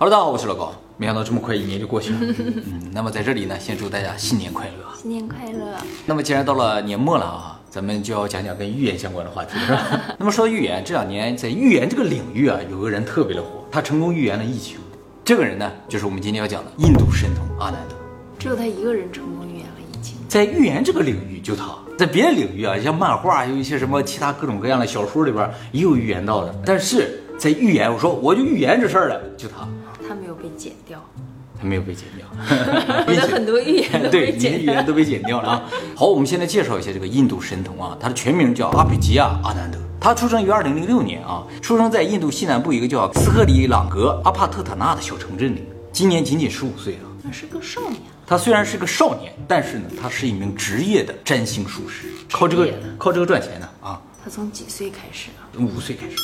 Hello，大家好，我是老高。没想到这么快一年就过去了。嗯，那么在这里呢，先祝大家新年快乐。新年快乐！那么既然到了年末了啊，咱们就要讲讲跟预言相关的话题，是吧？那么说到预言，这两年在预言这个领域啊，有个人特别的火，他成功预言了疫情。这个人呢，就是我们今天要讲的印度神童阿南德。只有他一个人成功预言了疫情。在预言这个领域，就他在别的领域啊，像漫画，有一些什么其他各种各样的小说里边也有预言到的，但是在预言，我说我就预言这事儿了，就他，剪掉，他没有被剪掉。我的很多预言都对，被你的。预言都被剪掉了啊。好，我们现在介绍一下这个印度神童啊，他的全名叫阿比吉亚阿南德。他出生于二零零六年啊，出生在印度西南部一个叫斯克里朗格阿帕特塔纳的小城镇里，今年仅仅十五岁啊。那是个少年，他虽然是个少年，但是呢，他是一名职业的占星术师，靠这个靠这个赚钱的啊。他从几岁开始啊？五岁开始。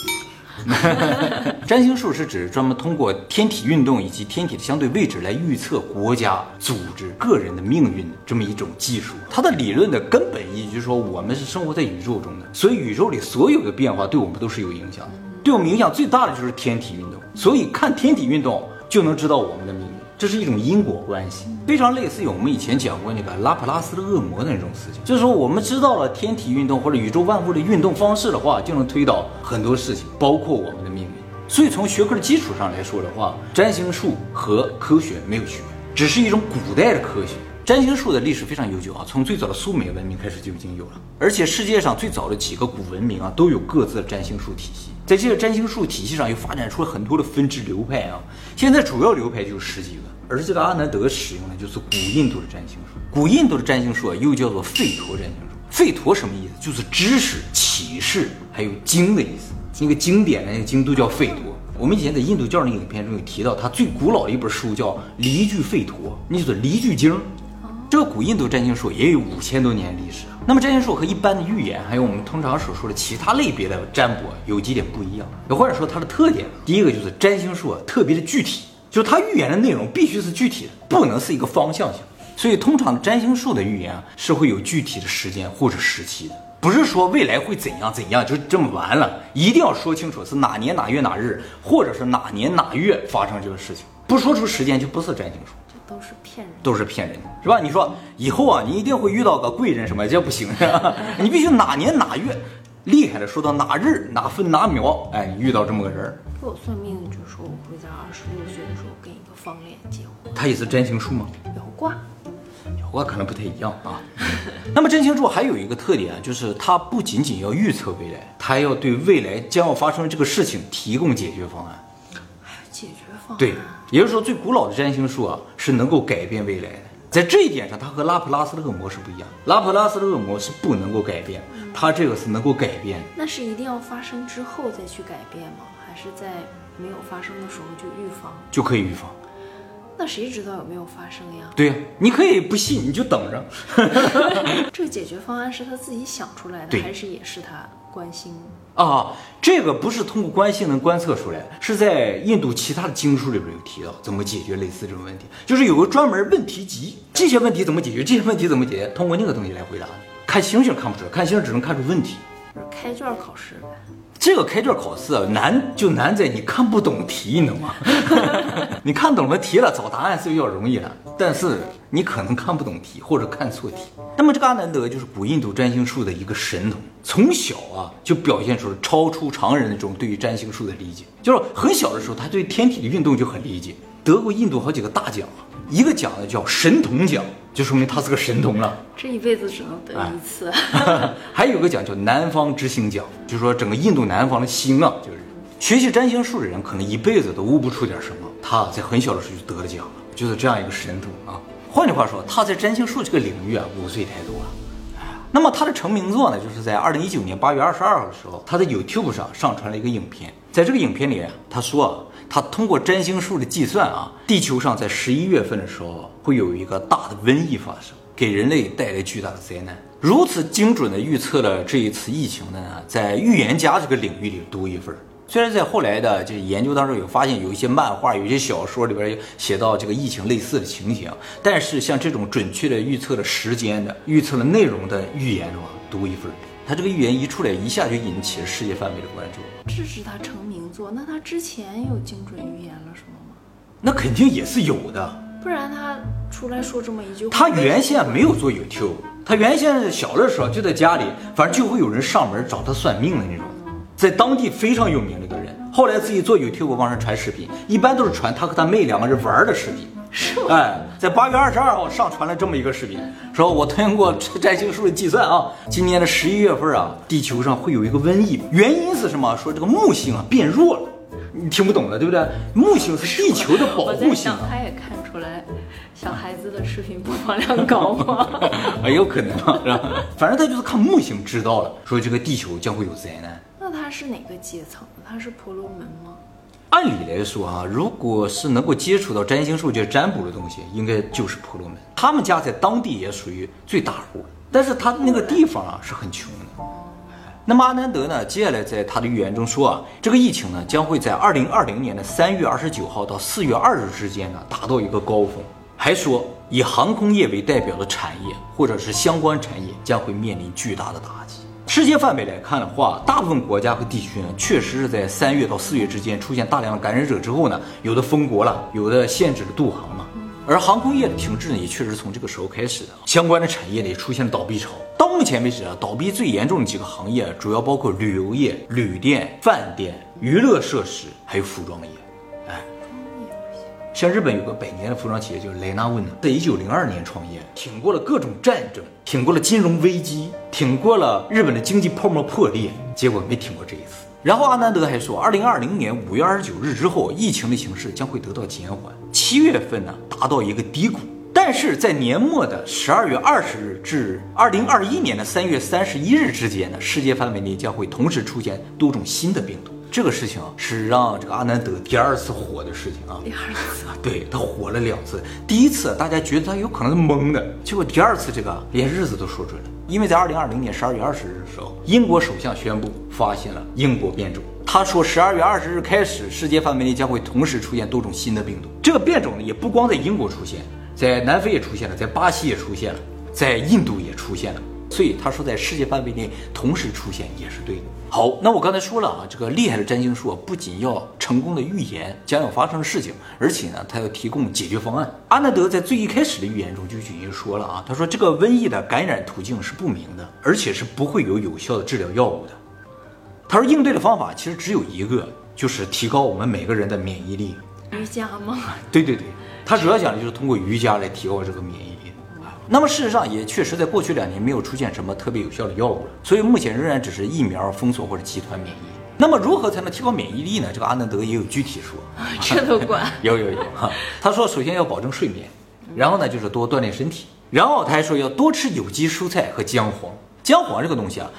占星术是指专门通过天体运动以及天体的相对位置来预测国家、组织、个人的命运这么一种技术。它的理论的根本意义就是说，我们是生活在宇宙中的，所以宇宙里所有的变化对我们都是有影响的。对我们影响最大的就是天体运动，所以看天体运动就能知道我们的命。这是一种因果关系，非常类似于我们以前讲过那个拉普拉斯的恶魔的那种事情。就是说，我们知道了天体运动或者宇宙万物的运动方式的话，就能推导很多事情，包括我们的命运。所以从学科的基础上来说的话，占星术和科学没有区别，只是一种古代的科学。占星术的历史非常悠久啊，从最早的苏美文明开始就已经有了，而且世界上最早的几个古文明啊，都有各自的占星术体系。在这个占星术体系上，又发展出了很多的分支流派啊。现在主要流派就是十几个，而这个阿南德使用的就是古印度的占星术。古印度的占星术啊，又叫做吠陀占星术。吠陀什么意思？就是知识、启示，还有经的意思。那个经典的那个经都叫吠陀。我们以前在印度教那个影片中有提到，它最古老的一本书叫《离句吠陀》，那就是《离句经》。这个古印度占星术也有五千多年历史。那么占星术和一般的预言，还有我们通常所说的其他类别的占卜有几点不一样，又或者说它的特点。第一个就是占星术啊特别的具体，就是它预言的内容必须是具体的，不能是一个方向性。所以通常占星术的预言啊是会有具体的时间或者时期的，不是说未来会怎样怎样就这么完了，一定要说清楚是哪年哪月哪日，或者是哪年哪月发生这个事情，不说出时间就不是占星术。这都是骗人。都是骗人的，是吧？你说以后啊，你一定会遇到个贵人什么，这不行？你必须哪年哪月，厉害的说到哪日哪分哪秒，哎，你遇到这么个人儿，给我算命就说我会在二十六岁的时候跟一个方脸结婚，他也是占星术吗？摇卦。我可能不太一样啊。那么占星术还有一个特点啊，就是它不仅仅要预测未来，它还要对未来将要发生的这个事情提供解决方案。还有解决方案。对，也就是说，最古老的占星术啊是能够改变未来的。在这一点上，它和拉普拉斯的恶魔是不一样。拉普拉斯的恶魔是不能够改变，它这个是能够改变。那是一定要发生之后再去改变吗？还是在没有发生的时候就预防？就可以预防。那谁知道有没有发生呀？对呀，你可以不信，你就等着。这个解决方案是他自己想出来的，还是也是他关心？啊，这个不是通过观星能观测出来，是在印度其他的经书里边有提到怎么解决类似这种问题，就是有个专门问题集，这些问题怎么解决，这些问题怎么解决，通过那个东西来回答。看星星看不出来，看星星只能看出问题。就是开卷考试呗。这个开卷考试啊，难就难在你看不懂题，你懂吗？你看懂了题了，找答案是比较容易的，但是你可能看不懂题或者看错题。那么这个阿南德就是古印度占星术的一个神童，从小啊就表现出了超出常人的这种对于占星术的理解，就是很小的时候他对天体的运动就很理解，得过印度好几个大奖，一个奖呢叫神童奖，就说明他是个神童了。这一辈子只能得一次。还有个奖叫南方之星奖，就是说整个印度南方的星啊，就是学习占星术的人可能一辈子都悟不出点什么，他在很小的时候就得了奖了，就是这样一个神童啊。换句话说，他在占星术这个领域啊，五岁太多了。那么他的成名作呢，就是在二零一九年八月二十二号的时候，他在 YouTube 上上传了一个影片。在这个影片里啊，他说啊，他通过占星术的计算啊，地球上在十一月份的时候会有一个大的瘟疫发生，给人类带来巨大的灾难。如此精准的预测了这一次疫情的呢，在预言家这个领域里独一份。虽然在后来的这研究当中有发现，有一些漫画、有一些小说里边写到这个疫情类似的情形，但是像这种准确的预测了时间的、预测了内容的预言的话，独一份。他这个预言一出来，一下就引起了世界范围的关注。这是他成名作，那他之前有精准预言了什么吗？那肯定也是有的。不然他出来说这么一句话，他原先没有做 YouTube，他原先小的时候就在家里，反正就会有人上门找他算命的那种，在当地非常有名的一个人。后来自己做 YouTube 往上传视频，一般都是传他和他妹两个人玩的视频。是吗？哎，在八月二十二号上传了这么一个视频，说我通过占星术的计算啊，今年的十一月份啊，地球上会有一个瘟疫，原因是什么？说这个木星啊变弱了，你听不懂了对不对？木星是地球的保护星。他也看出来小孩子的视频播放量高吗？啊，有可能啊，是吧？反正他就是看木星知道了，说这个地球将会有灾难。那他是哪个阶层？他是婆罗门吗？按理来说啊，如果是能够接触到占星术这占卜的东西，应该就是婆罗门。他们家在当地也属于最大户，但是他那个地方啊是很穷的。那么阿南德呢，接下来在他的预言中说啊，这个疫情呢将会在二零二零年的三月二十九号到四月二日之间呢达到一个高峰，还说以航空业为代表的产业或者是相关产业将会面临巨大的打击。世界范围来看的话，大部分国家和地区呢，确实是在三月到四月之间出现大量的感染者之后呢，有的封国了，有的限制了渡航了。而航空业的停滞呢，也确实从这个时候开始的，相关的产业呢也出现了倒闭潮。到目前为止啊，倒闭最严重的几个行业，主要包括旅游业、旅店、饭店、娱乐设施，还有服装业。像日本有个百年的服装企业叫莱纳温，在一九零二年创业，挺过了各种战争，挺过了金融危机，挺过了日本的经济泡沫破裂，结果没挺过这一次。然后阿南德还说，二零二零年五月二十九日之后，疫情的形势将会得到减缓，七月份呢达到一个低谷，但是在年末的十二月二十日至二零二一年的三月三十一日之间呢，世界范围内将会同时出现多种新的病毒。这个事情啊是让这个阿南德第二次火的事情啊。第二次，对他火了两次，第一次大家觉得他有可能是蒙的，结果第二次这个连日子都说准了，因为在二零二零年十二月二十日的时候，英国首相宣布发现了英国变种。他说，十二月二十日开始，世界范围内将会同时出现多种新的病毒。这个变种呢，也不光在英国出现，在南非也出现了，在巴西也出现了，在印度也出现了。所以他说，在世界范围内同时出现也是对的。好，那我刚才说了啊，这个厉害的占星术啊不仅要成功的预言将要发生的事情，而且呢，他要提供解决方案。阿南德在最一开始的预言中就已经说了啊，他说这个瘟疫的感染途径是不明的，而且是不会有有效的治疗药物的。他说应对的方法其实只有一个，就是提高我们每个人的免疫力。瑜伽吗？对对对，他主要讲的就是通过瑜伽来提高这个免疫那么事实上也确实在过去两年没有出现什么特别有效的药物了，所以目前仍然只是疫苗封锁或者集团免疫。那么如何才能提高免疫力呢？这个阿南德也有具体说。这都管？有有有哈，他说首先要保证睡眠，然后呢就是多锻炼身体，然后他还说要多吃有机蔬菜和姜黄。姜黄这个东西啊，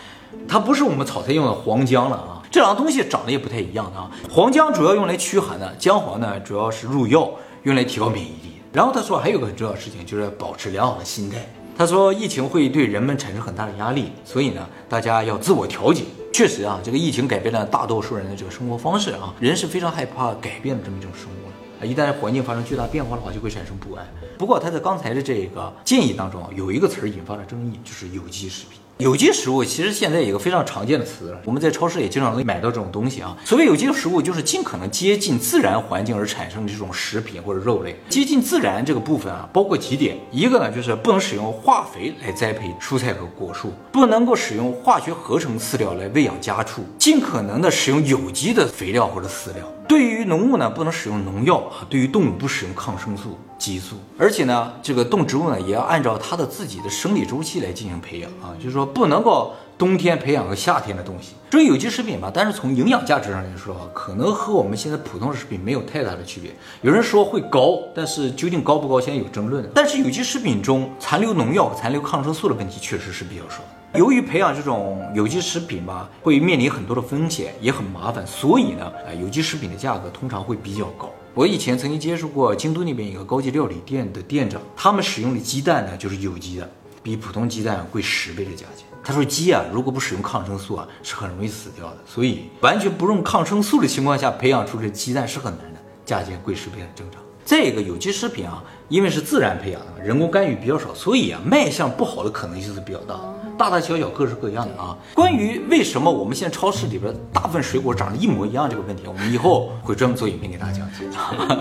它不是我们炒菜用的黄姜了啊，这两个东西长得也不太一样的啊。黄姜主要用来驱寒的，姜黄呢主要是入药，用来提高免疫力。然后他说还有个很重要的事情就是保持良好的心态。他说疫情会对人们产生很大的压力，所以呢大家要自我调节。确实啊，这个疫情改变了大多数人的这个生活方式啊，人是非常害怕改变的这么一种生物。啊，一旦环境发生巨大变化的话，就会产生不安。不过他在刚才的这个建议当中啊，有一个词儿引发了争议，就是有机食品。有机食物其实现在有一个非常常见的词，我们在超市也经常能买到这种东西啊。所谓有机食物，就是尽可能接近自然环境而产生的这种食品或者肉类。接近自然这个部分啊，包括几点，一个呢就是不能使用化肥来栽培蔬菜和果树，不能够使用化学合成饲料来喂养家畜，尽可能的使用有机的肥料或者饲料。对于农物呢，不能使用农药啊；对于动物不使用抗生素、激素，而且呢，这个动植物呢也要按照它的自己的生理周期来进行培养啊，就是说不能够冬天培养个夏天的东西。至于有机食品吧，但是从营养价值上来说啊，可能和我们现在普通的食品没有太大的区别。有人说会高，但是究竟高不高，现在有争论。但是有机食品中残留农药残留抗生素的问题确实是比较少。由于培养这种有机食品吧，会面临很多的风险，也很麻烦，所以呢，呃，有机食品的价格通常会比较高。我以前曾经接触过京都那边一个高级料理店的店长，他们使用的鸡蛋呢就是有机的，比普通鸡蛋贵十倍的价钱。他说鸡啊，如果不使用抗生素啊，是很容易死掉的，所以完全不用抗生素的情况下培养出这鸡蛋是很难的，价钱贵十倍很正常。再一个，有机食品啊，因为是自然培养的，人工干预比较少，所以啊，卖相不好的可能性是比较大。大大小小各式各样的啊。关于为什么我们现在超市里边大部分水果长得一模一样这个问题，我们以后会专门做影片给大家讲解。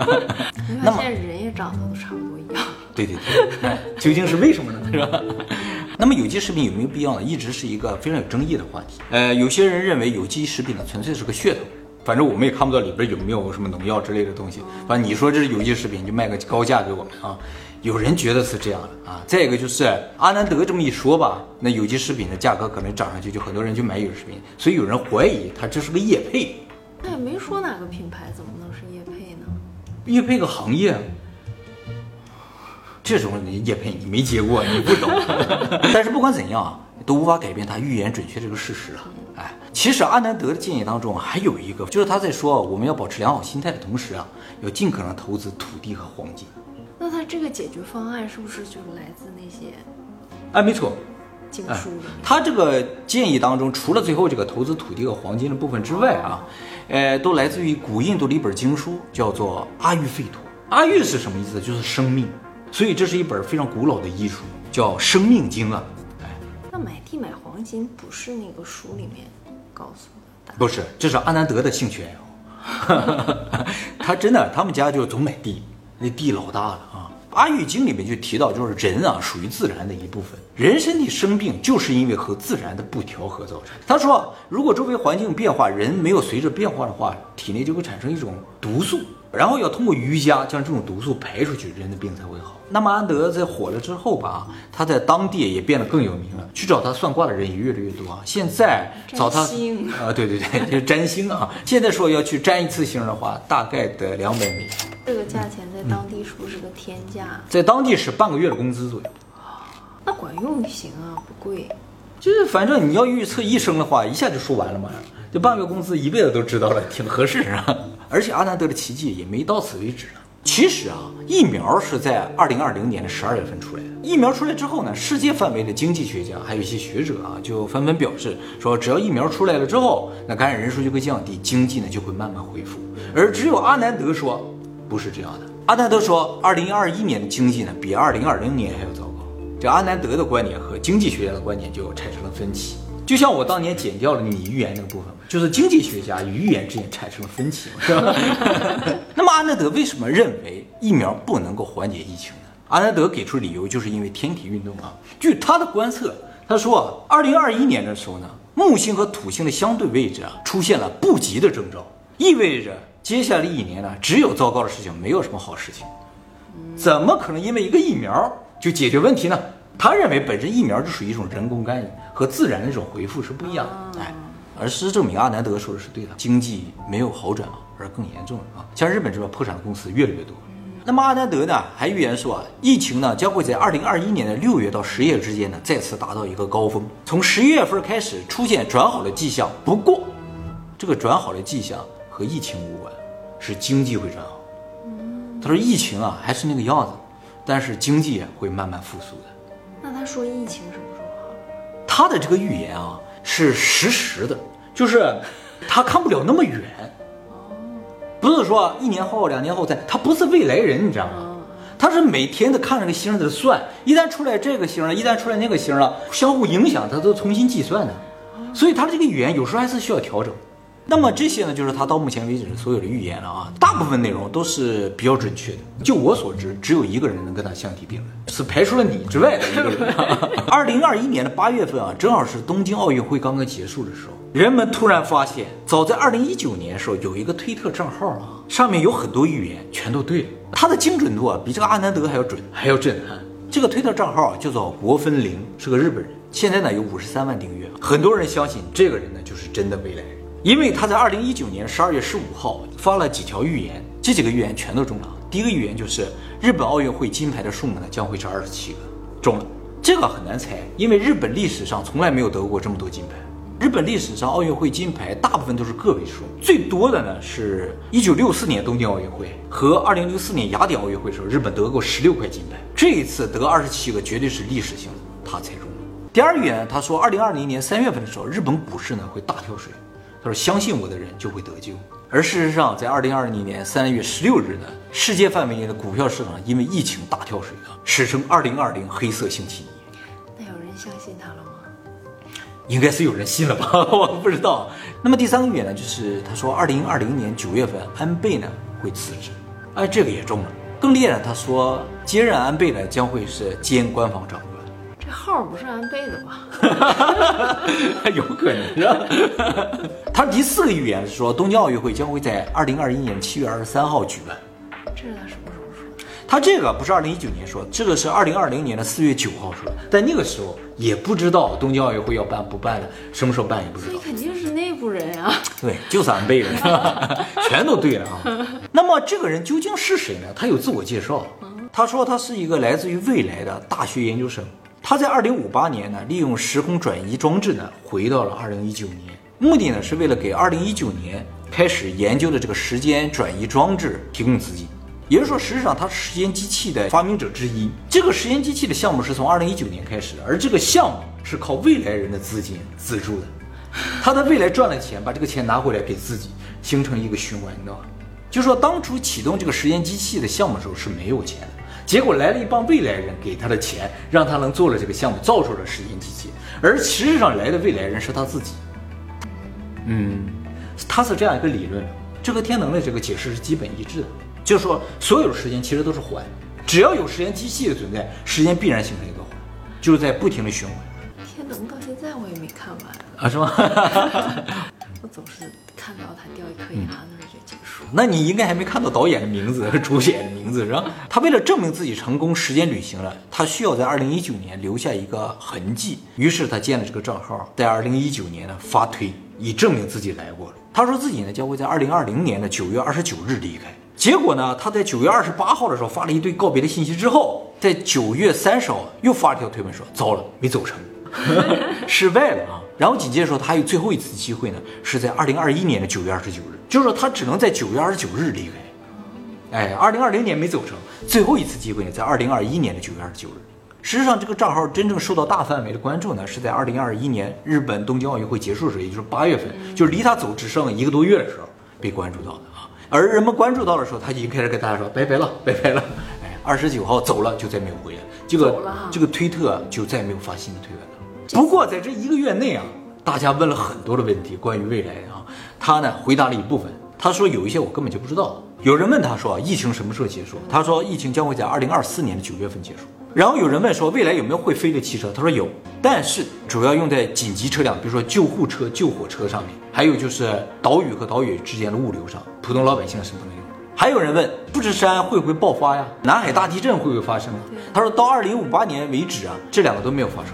那么现在人也长得都差不多一样。对对对，哎，究竟是为什么呢？是吧？那么有机食品有没有必要呢？一直是一个非常有争议的话题。呃，有些人认为有机食品呢纯粹是个噱头，反正我们也看不到里边有没有什么农药之类的东西。反正你说这是有机食品，就卖个高价给我们啊。有人觉得是这样的啊。再一个就是阿南德这么一说吧，那有机食品的价格可能涨上去，就很多人就买有机食品。所以有人怀疑它这是个业配。那也没说哪个品牌，怎么能是业配呢？业配个行业。这种叶配你没接过，你不懂。但是不管怎样啊，都无法改变他预言准确这个事实啊。哎，其实阿南德的建议当中还有一个，就是他在说我们要保持良好心态的同时啊，要尽可能投资土地和黄金。那他这个解决方案是不是就来自那些？哎，没错，经书。他这个建议当中，除了最后这个投资土地和黄金的部分之外啊，呃，都来自于古印度的一本经书，叫做《阿育吠陀》。阿育是什么意思？就是生命。所以这是一本非常古老的医书，叫《生命经》啊。哎，那买地买黄金不是那个书里面告诉的？不是，这是阿南德的兴趣爱好。他真的，他们家就总买地，那地老大了啊。《阿育经》里面就提到，就是人啊属于自然的一部分，人身体生病就是因为和自然的不调和造成。他说，如果周围环境变化，人没有随着变化的话，体内就会产生一种毒素。然后要通过瑜伽将这种毒素排出去，人的病才会好。那么安德在火了之后吧，他在当地也变得更有名了，去找他算卦的人也越来越多啊。现在找他啊，对对对，就是占星啊。现在说要去占一次星的话，大概得两百美元。这个价钱在当地是不是个天价？在当地是半个月的工资左右。那管用行啊，不贵。就是反正你要预测一生的话，一下就说完了嘛。就半个月工资一辈子都知道了，挺合适啊。而且阿南德的奇迹也没到此为止呢。其实啊，疫苗是在二零二零年的十二月份出来的。疫苗出来之后呢，世界范围的经济学家还有一些学者啊，就纷纷表示说，只要疫苗出来了之后，那感染人数就会降低，经济呢就会慢慢恢复。而只有阿南德说，不是这样的。阿南德说，二零二一年的经济呢，比二零二零年还要糟糕。这阿南德的观点和经济学家的观点就产生了分歧。就像我当年剪掉了你预言那个部分就是经济学家与预言之间产生了分歧，是吧？那么阿南德为什么认为疫苗不能够缓解疫情呢？阿南德给出理由，就是因为天体运动啊。据他的观测，他说啊，二零二一年的时候呢，木星和土星的相对位置啊出现了不吉的征兆，意味着接下来一年呢只有糟糕的事情，没有什么好事情。怎么可能因为一个疫苗就解决问题呢？他认为本身疫苗就属于一种人工干预，和自然的一种回复是不一样的。哎，而事实证明，阿南德说的是对的，经济没有好转啊，而更严重了啊。像日本这边破产的公司越来越多。那么阿南德呢，还预言说啊，疫情呢将会在二零二一年的六月到十月之间呢再次达到一个高峰，从十一月份开始出现转好的迹象。不过，这个转好的迹象和疫情无关，是经济会转好。他说疫情啊还是那个样子，但是经济会慢慢复苏的。说疫情什么时候好？他的这个预言啊是实时的，就是他看不了那么远。不是说一年后、两年后再，他不是未来人，你知道吗？他是每天都看着个星在算，一旦出来这个星了，一旦出来那个星了，相互影响，他都重新计算的。所以他的这个语言有时候还是需要调整。那么这些呢，就是他到目前为止所有的预言了啊，大部分内容都是比较准确的。就我所知，只有一个人能跟他相提并论，是排除了你之外的一个人。二零二一年的八月份啊，正好是东京奥运会刚刚结束的时候，人们突然发现，早在二零一九年的时候，有一个推特账号啊，上面有很多预言全都对了，他的精准度啊，比这个阿南德还要准，还要震撼。这个推特账号叫做国分零，是个日本人，现在呢有五十三万订阅，很多人相信这个人呢就是真的未来人。因为他在二零一九年十二月十五号发了几条预言，这几个预言全都中了。第一个预言就是日本奥运会金牌的数目呢将会是二十七个，中了。这个很难猜，因为日本历史上从来没有得过这么多金牌。日本历史上奥运会金牌大部分都是个位数，最多的呢是一九六四年东京奥运会和二零零四年雅典奥运会的时候，日本得过十六块金牌。这一次得二十七个，绝对是历史性的，他猜中了。第二预言，他说二零二零年三月份的时候，日本股市呢会大跳水。他说：“相信我的人就会得救。”而事实上，在二零二零年三月十六日呢，世界范围内的股票市场因为疫情大跳水啊，史称“二零二零黑色星期一”。那有人相信他了吗？应该是有人信了吧？我不知道。那么第三个点呢，就是他说二零二零年九月份安倍呢会辞职，哎，这个也中了。更厉害，他说接任安倍呢将会是兼官方长官。这号不是安倍的吧？有可能？他第四个预言是说东京奥运会将会在二零二一年七月二十三号举办。这是他什么时候说的？他这个不是二零一九年说，这个是二零二零年的四月九号说的。在那个时候也不知道东京奥运会要办不办的，什么时候办也不知道。所以肯定是内部人呀。对，就是安倍人，全都对了啊。那么这个人究竟是谁呢？他有自我介绍，他说他是一个来自于未来的大学研究生。他在二零五八年呢，利用时空转移装置呢，回到了二零一九年，目的呢是为了给二零一九年开始研究的这个时间转移装置提供资金。也就是说，实际上他是时间机器的发明者之一。这个时间机器的项目是从二零一九年开始的，而这个项目是靠未来人的资金资助的。他在未来赚了钱，把这个钱拿回来给自己，形成一个循环，你知道吗？就说当初启动这个时间机器的项目的时候是没有钱的。结果来了一帮未来人，给他的钱，让他能做了这个项目，造出了时间机器。而实际上来的未来人是他自己。嗯，他是这样一个理论，这和天能的这个解释是基本一致的。就是说，所有的时间其实都是环，只要有时间机器的存在，时间必然形成一个环，就是在不停的循环。天能到现在我也没看完啊，是吗？我总是看到他掉一颗牙那就结束。那你应该还没看到导演的名字和主演的名字，是吧？他为了证明自己成功时间旅行了，他需要在二零一九年留下一个痕迹。于是他建了这个账号，在二零一九年呢发推，以证明自己来过了。他说自己呢将会在二零二零年的九月二十九日离开。结果呢，他在九月二十八号的时候发了一堆告别的信息之后，在九月三十号又发了条推文说：“糟了，没走成，失败了啊！”然后紧接着说他还有最后一次机会呢，是在二零二一年的九月二十九日，就是说他只能在九月二十九日离开。哎，二零二零年没走成，最后一次机会呢，在二零二一年的九月二十九日。实际上，这个账号真正受到大范围的关注呢，是在二零二一年日本东京奥运会结束时，也就是八月份，就是离他走只剩一个多月的时候被关注到的啊。而人们关注到的时候，他已经开始跟大家说拜拜了，拜拜了。哎，二十九号走了，就再没有回来。这个这个推特就再也没有发新的推文了。不过在这一个月内啊，大家问了很多的问题，关于未来啊，他呢回答了一部分。他说有一些我根本就不知道。有人问他说疫情什么时候结束？他说疫情将会在二零二四年的九月份结束。然后有人问说未来有没有会飞的汽车？他说有，但是主要用在紧急车辆，比如说救护车、救火车上面，还有就是岛屿和岛屿之间的物流上，普通老百姓是不能用。还有人问富士山会不会爆发呀？南海大地震会不会发生？他说到二零五八年为止啊，这两个都没有发生。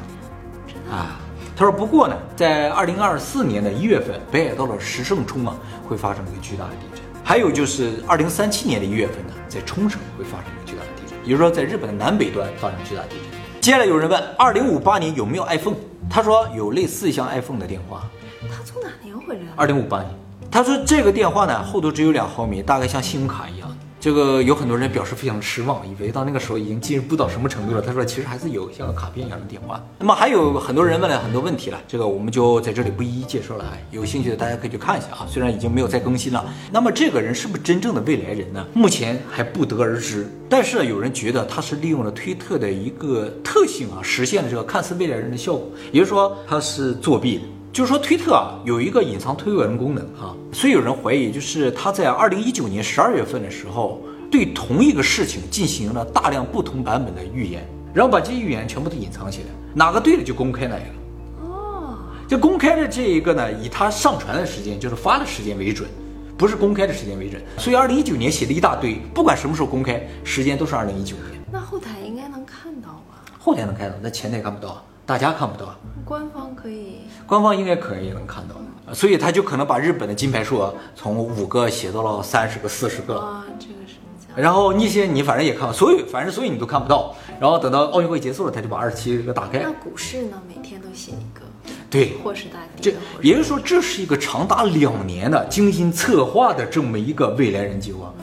啊，他说不过呢，在二零二四年的一月份，北海道的石胜冲啊会发生一个巨大的地震。还有就是二零三七年的一月份呢，在冲绳会发生一个巨大的地震，也就是说在日本的南北端发生巨大地震。接下来有人问二零五八年有没有 iPhone？他说有类似像 iPhone 的电话。他从哪年回来？二零五八年。他说这个电话呢厚度只有两毫米，大概像信用卡一样。这个有很多人表示非常失望，以为到那个时候已经进步到什么程度了。他说其实还是有像个卡片一样的电话。那么还有很多人问了很多问题了，这个我们就在这里不一一介绍了。有兴趣的大家可以去看一下啊，虽然已经没有再更新了。那么这个人是不是真正的未来人呢？目前还不得而知。但是有人觉得他是利用了推特的一个特性啊，实现了这个看似未来人的效果，也就是说他是作弊的。就是说，推特啊有一个隐藏推文功能啊，所以有人怀疑，就是他在二零一九年十二月份的时候，对同一个事情进行了大量不同版本的预言，然后把这些预言全部都隐藏起来，哪个对了就公开哪一个。哦，就公开的这一个呢，以他上传的时间，就是发的时间为准，不是公开的时间为准。所以二零一九年写的一大堆，不管什么时候公开，时间都是二零一九年。那后台应该能看到吧？后台能看到，那前台看不到。大家看不到，官方可以，官方应该可以能看到，所以他就可能把日本的金牌数从五个写到了三十个、四十个啊，这个是。然后那些你反正也看，所有反正所有你都看不到。然后等到奥运会结束了，他就把二十七个打开。那股市呢？每天都写一个，对，或是大跌。这也就是说，这是一个长达两年的精心策划的这么一个未来人计划。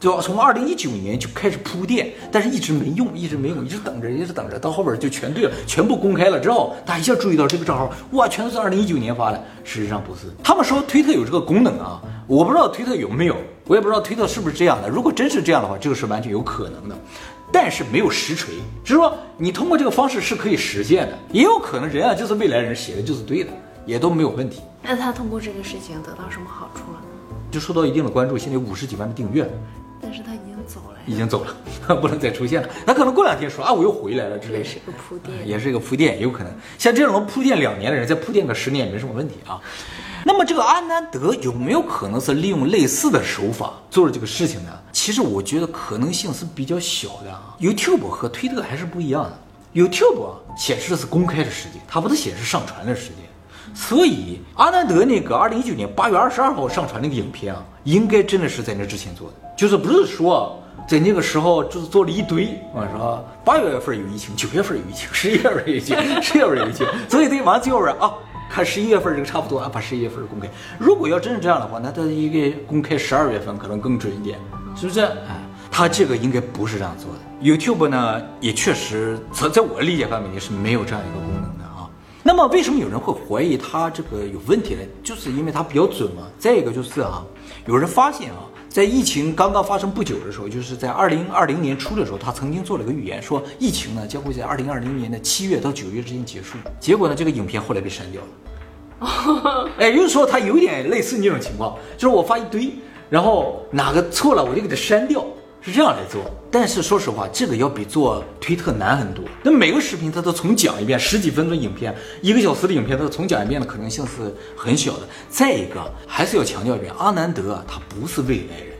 就从二零一九年就开始铺垫，但是一直没用，一直没用，一直等着，一直等着，到后边就全对了，全部公开了之后，大家一下注意到这个账号，哇，全都是二零一九年发的。事实上不是，他们说推特有这个功能啊，我不知道推特有没有，我也不知道推特是不是这样的。如果真是这样的话，这个是完全有可能的，但是没有实锤，就是说你通过这个方式是可以实现的。也有可能人啊就是未来人写的就是对的，也都没有问题。那他通过这个事情得到什么好处了？就受到一定的关注，现在有五十几万的订阅，但是他已经走了，已经走了，不能再出现了。他可能过两天说啊我又回来了之类的。也是个铺垫。也是一个铺垫，有可能像这种能铺垫两年的人，再铺垫个十年也没什么问题啊。那么这个阿南德有没有可能是利用类似的手法做了这个事情呢？其实我觉得可能性是比较小的啊。YouTube 和推特还是不一样的，YouTube 啊显示的是公开的时间，它不是显示上传的时间。所以阿南德那个二零一九年八月二十二号上传那个影片啊，应该真的是在那之前做的，就是不是说在那个时候就是做了一堆我，说八月份有疫情，九月份有疫情，十一月份有疫情，十月份有疫情，所以得完最后说啊，看十一月份这个差不多啊，把十一月份公开。如果要真是这样的话，那他应该公开十二月份可能更准一点，是不是？哎，他这个应该不是这样做的。YouTube 呢，也确实在在我的理解范围内是没有这样一个功能的啊。那么为什么有人会怀疑它这个有问题呢？就是因为它比较准嘛。再一个就是啊，有人发现啊，在疫情刚刚发生不久的时候，就是在二零二零年初的时候，他曾经做了个预言，说疫情呢将会在二零二零年的七月到九月之间结束。结果呢，这个影片后来被删掉了。哎，也就是说，他有点类似那种情况，就是我发一堆，然后哪个错了我就给它删掉，是这样来做。但是说实话，这个要比做推特难很多。那每个视频它都重讲一遍，十几分钟影片，一个小时的影片，它重讲一遍的可能性是很小的。再一个，还是要强调一遍，阿南德啊，他不是未来人，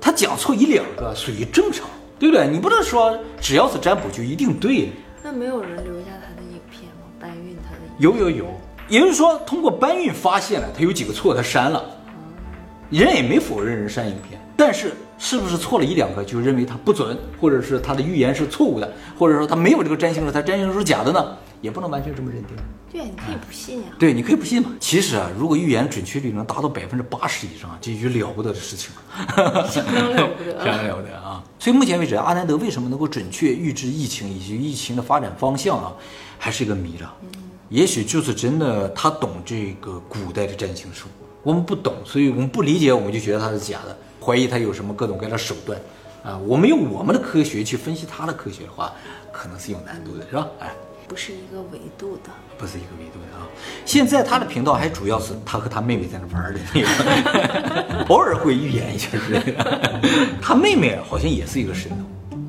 他讲错一两个属于正常，对不对？你不能说只要是占卜就一定对。那没有人留下他的影片吗？搬运他的影有有有，也就是说，通过搬运发现了他有几个错，他删了，人也没否认人删影片，但是是不是错了一两个就认为他不准，或者是他的预言是错误的，或者说他没有这个占星术，他占星术是假的呢？也不能完全这么认定。对，你可以不信呀、对，你可以不信嘛。其实啊，如果预言准确率能达到百分之八十以上，这就了不得的事情了。相当了不得。相当了不得啊！所以目前为止，阿南德为什么能够准确预知疫情以及疫情的发展方向啊，还是一个谜了。也许就是真的他懂这个古代的占星术，我们不懂，所以我们不理解，我们就觉得他是假的，怀疑他有什么各种各样的手段啊。我们用我们的科学去分析他的科学的话，可能是有难度的，是吧？哎。不是一个维度的。不是一个维度的啊。现在他的频道还主要是他和他妹妹在那玩的那个，偶尔会预言一下之类的。他妹妹好像也是一个神童，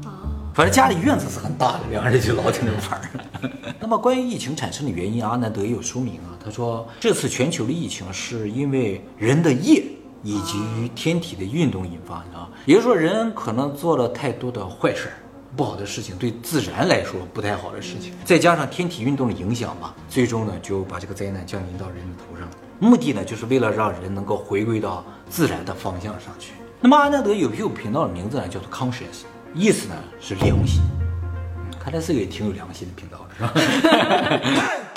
反正家里院子是很大的，两个人就老在那玩儿。那么关于疫情产生的原因，阿南德也有说明啊。他说，这次全球的疫情是因为人的业以及于天体的运动引发的啊，也就是说人可能做了太多的坏事儿。不好的事情，对自然来说不太好的事情，再加上天体运动的影响吧，最终呢就把这个灾难降临到人的头上。目的呢就是为了让人能够回归到自然的方向上去。那么阿南德有 YouTube 频道的名字呢叫做 Conscious，意思呢是良心。嗯看来是个也挺有良心的频道的，是吧？